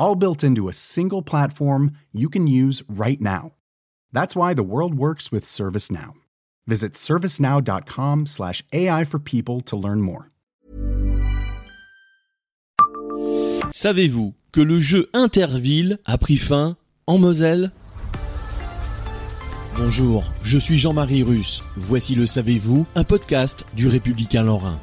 all built into a single platform you can use right now. That's why the world works with ServiceNow. Visit servicenow.com/slash AI for people to learn more. Savez-vous que le jeu Interville a pris fin en Moselle? Bonjour, je suis Jean-Marie Russe. Voici le Savez-vous, un podcast du Républicain Lorrain.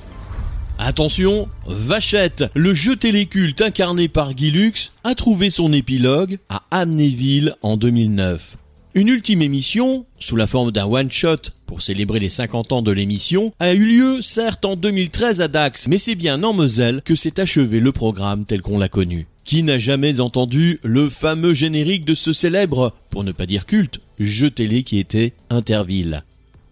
Attention, Vachette, le jeu téléculte incarné par Guy Lux, a trouvé son épilogue à Amnéville en 2009. Une ultime émission, sous la forme d'un one-shot pour célébrer les 50 ans de l'émission, a eu lieu certes en 2013 à Dax, mais c'est bien en Moselle que s'est achevé le programme tel qu'on l'a connu. Qui n'a jamais entendu le fameux générique de ce célèbre, pour ne pas dire culte, jeu télé qui était Interville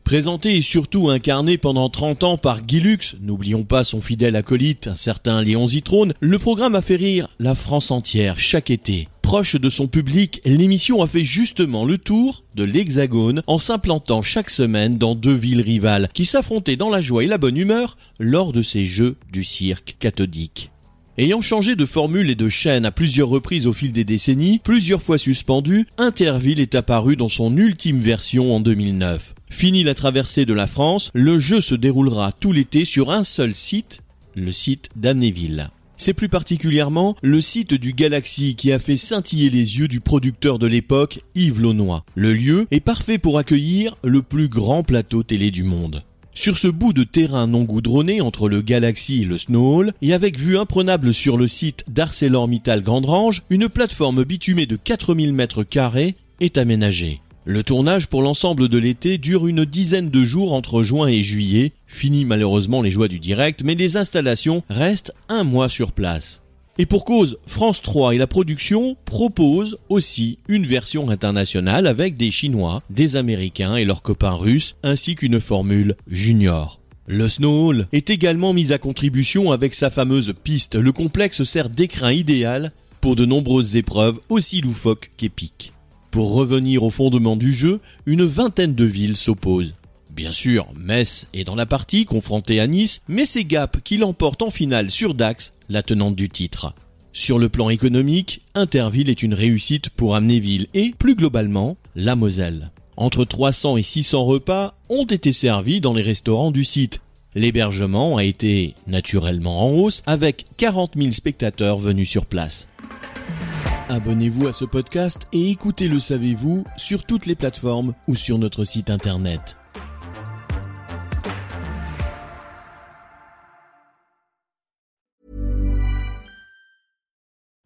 Présenté et surtout incarné pendant 30 ans par Guy Lux, n'oublions pas son fidèle acolyte, un certain Léon Zitrone, le programme a fait rire la France entière chaque été. Proche de son public, l'émission a fait justement le tour de l'Hexagone en s'implantant chaque semaine dans deux villes rivales qui s'affrontaient dans la joie et la bonne humeur lors de ces jeux du cirque cathodique. Ayant changé de formule et de chaîne à plusieurs reprises au fil des décennies, plusieurs fois suspendu, Interville est apparu dans son ultime version en 2009. Fini la traversée de la France, le jeu se déroulera tout l'été sur un seul site, le site d'Amnéville. C'est plus particulièrement le site du Galaxy qui a fait scintiller les yeux du producteur de l'époque, Yves Launois. Le lieu est parfait pour accueillir le plus grand plateau télé du monde. Sur ce bout de terrain non goudronné entre le Galaxy et le Snowhall, et avec vue imprenable sur le site d'ArcelorMittal Grandrange, une plateforme bitumée de 4000 mètres carrés est aménagée. Le tournage pour l'ensemble de l'été dure une dizaine de jours entre juin et juillet. Fini malheureusement les joies du direct, mais les installations restent un mois sur place. Et pour cause, France 3 et la production proposent aussi une version internationale avec des Chinois, des Américains et leurs copains russes, ainsi qu'une formule junior. Le Snowhall est également mis à contribution avec sa fameuse piste. Le complexe sert d'écrin idéal pour de nombreuses épreuves aussi loufoques qu'épiques. Pour revenir au fondement du jeu, une vingtaine de villes s'opposent. Bien sûr, Metz est dans la partie, confrontée à Nice, mais c'est Gap qui l'emporte en finale sur Dax, la tenante du titre. Sur le plan économique, Interville est une réussite pour Amnéville et, plus globalement, la Moselle. Entre 300 et 600 repas ont été servis dans les restaurants du site. L'hébergement a été naturellement en hausse avec 40 000 spectateurs venus sur place. Abonnez-vous à ce podcast et écoutez Le Savez-vous sur toutes les plateformes ou sur notre site internet.